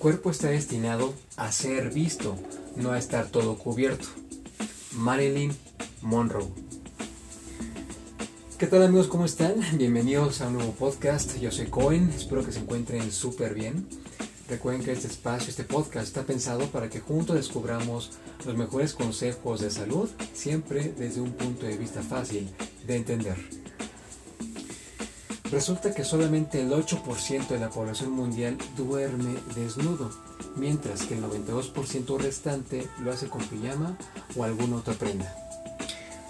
cuerpo está destinado a ser visto, no a estar todo cubierto. Marilyn Monroe. ¿Qué tal amigos? ¿Cómo están? Bienvenidos a un nuevo podcast. Yo soy Cohen, espero que se encuentren súper bien. Recuerden que este espacio, este podcast está pensado para que juntos descubramos los mejores consejos de salud, siempre desde un punto de vista fácil de entender. Resulta que solamente el 8% de la población mundial duerme desnudo, mientras que el 92% restante lo hace con pijama o alguna otra prenda.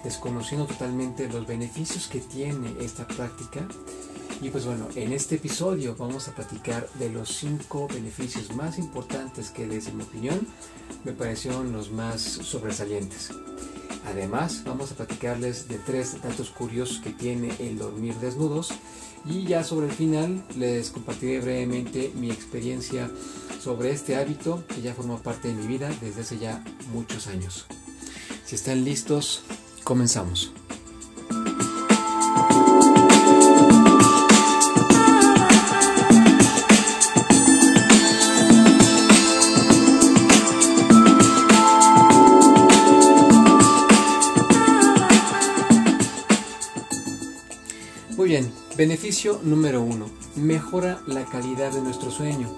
Desconociendo totalmente los beneficios que tiene esta práctica, y pues bueno, en este episodio vamos a platicar de los 5 beneficios más importantes que desde mi opinión me parecieron los más sobresalientes. Además, vamos a platicarles de tres datos curiosos que tiene el dormir desnudos y ya sobre el final les compartiré brevemente mi experiencia sobre este hábito que ya forma parte de mi vida desde hace ya muchos años. Si están listos, comenzamos. Beneficio número uno, mejora la calidad de nuestro sueño.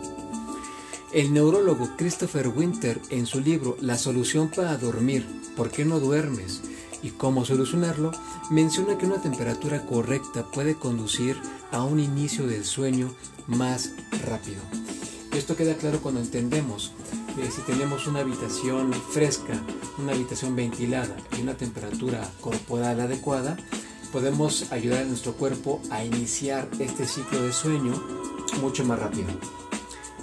El neurólogo Christopher Winter en su libro La solución para dormir, ¿por qué no duermes? y cómo solucionarlo, menciona que una temperatura correcta puede conducir a un inicio del sueño más rápido. Esto queda claro cuando entendemos que si tenemos una habitación fresca, una habitación ventilada y una temperatura corporal adecuada, podemos ayudar a nuestro cuerpo a iniciar este ciclo de sueño mucho más rápido.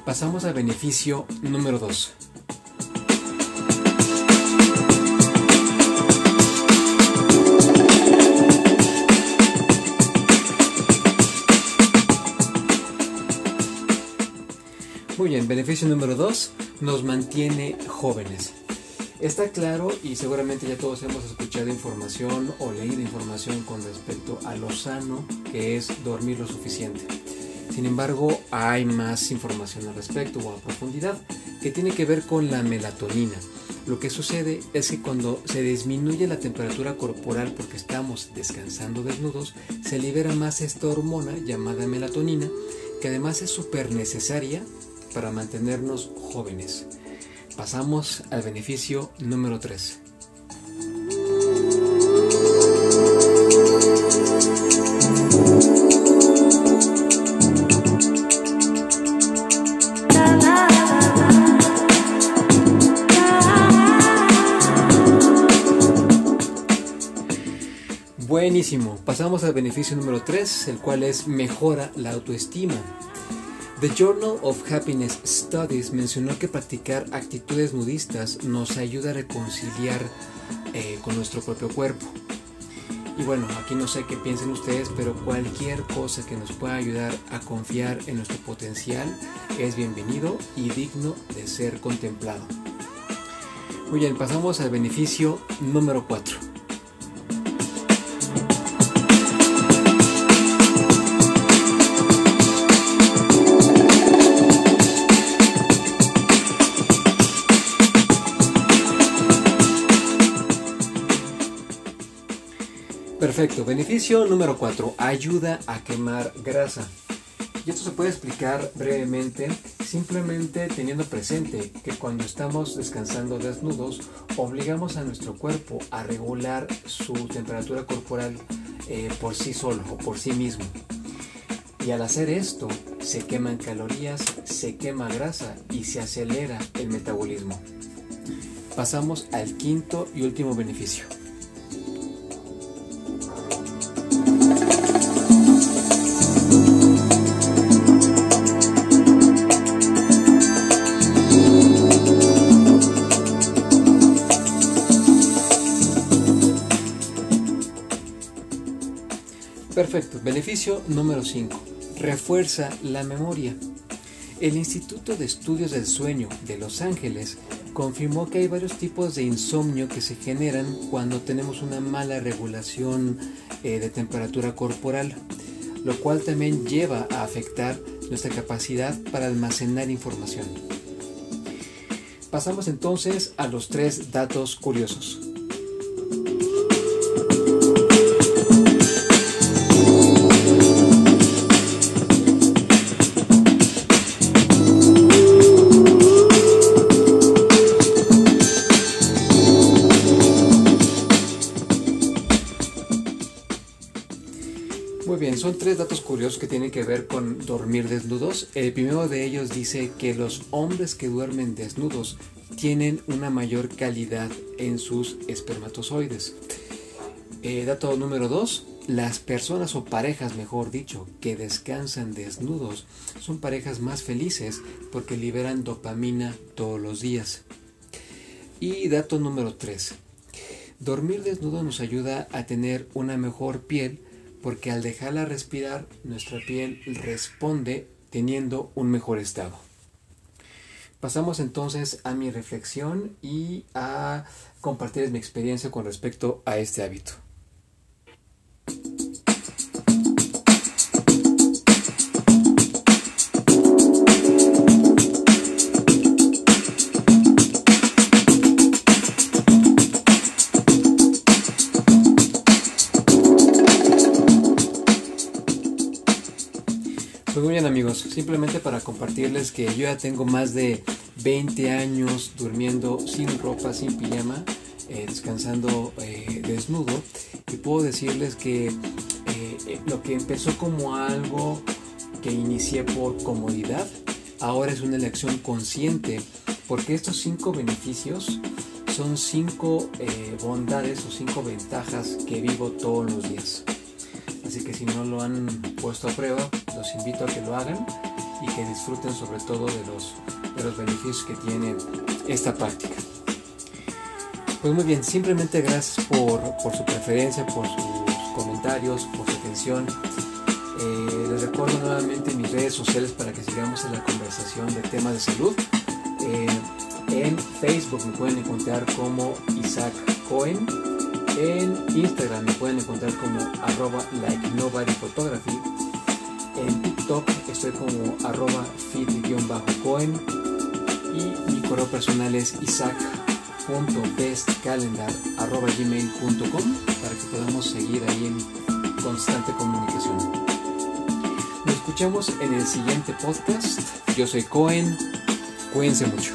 Pasamos al beneficio número 2. Muy bien, beneficio número 2, nos mantiene jóvenes. Está claro y seguramente ya todos hemos escuchado información o leído información con respecto a lo sano que es dormir lo suficiente. Sin embargo, hay más información al respecto o a profundidad que tiene que ver con la melatonina. Lo que sucede es que cuando se disminuye la temperatura corporal porque estamos descansando desnudos, se libera más esta hormona llamada melatonina, que además es súper necesaria para mantenernos jóvenes. Pasamos al beneficio número 3. Buenísimo, pasamos al beneficio número 3, el cual es mejora la autoestima. The Journal of Happiness Studies mencionó que practicar actitudes nudistas nos ayuda a reconciliar eh, con nuestro propio cuerpo. Y bueno, aquí no sé qué piensen ustedes, pero cualquier cosa que nos pueda ayudar a confiar en nuestro potencial es bienvenido y digno de ser contemplado. Muy bien, pasamos al beneficio número 4. Perfecto, beneficio número 4, ayuda a quemar grasa. Y esto se puede explicar brevemente simplemente teniendo presente que cuando estamos descansando desnudos obligamos a nuestro cuerpo a regular su temperatura corporal eh, por sí solo o por sí mismo. Y al hacer esto se queman calorías, se quema grasa y se acelera el metabolismo. Pasamos al quinto y último beneficio. Perfecto. Beneficio número 5. Refuerza la memoria. El Instituto de Estudios del Sueño de Los Ángeles confirmó que hay varios tipos de insomnio que se generan cuando tenemos una mala regulación eh, de temperatura corporal, lo cual también lleva a afectar nuestra capacidad para almacenar información. Pasamos entonces a los tres datos curiosos. Muy bien, son tres datos curiosos que tienen que ver con dormir desnudos. El primero de ellos dice que los hombres que duermen desnudos tienen una mayor calidad en sus espermatozoides. Eh, dato número dos, las personas o parejas, mejor dicho, que descansan desnudos son parejas más felices porque liberan dopamina todos los días. Y dato número tres, dormir desnudo nos ayuda a tener una mejor piel porque al dejarla respirar, nuestra piel responde teniendo un mejor estado. Pasamos entonces a mi reflexión y a compartir mi experiencia con respecto a este hábito. Amigos, simplemente para compartirles que yo ya tengo más de 20 años durmiendo sin ropa, sin pijama, eh, descansando eh, desnudo y puedo decirles que eh, lo que empezó como algo que inicié por comodidad, ahora es una elección consciente porque estos cinco beneficios son cinco bondades o cinco ventajas que vivo todos los días. Así que si no lo han puesto a prueba, los invito a que lo hagan y que disfruten sobre todo de los, de los beneficios que tiene esta práctica. Pues muy bien, simplemente gracias por, por su preferencia, por sus comentarios, por su atención. Eh, les recuerdo nuevamente mis redes sociales para que sigamos en la conversación de temas de salud. Eh, en Facebook me pueden encontrar como Isaac Cohen en Instagram me pueden encontrar como arroba like nobody photography. En TikTok estoy como arroba fit-cohen. Y mi correo personal es isaac.bestcalendar arroba gmail.com para que podamos seguir ahí en constante comunicación. Nos escuchamos en el siguiente podcast. Yo soy Cohen. Cuídense mucho.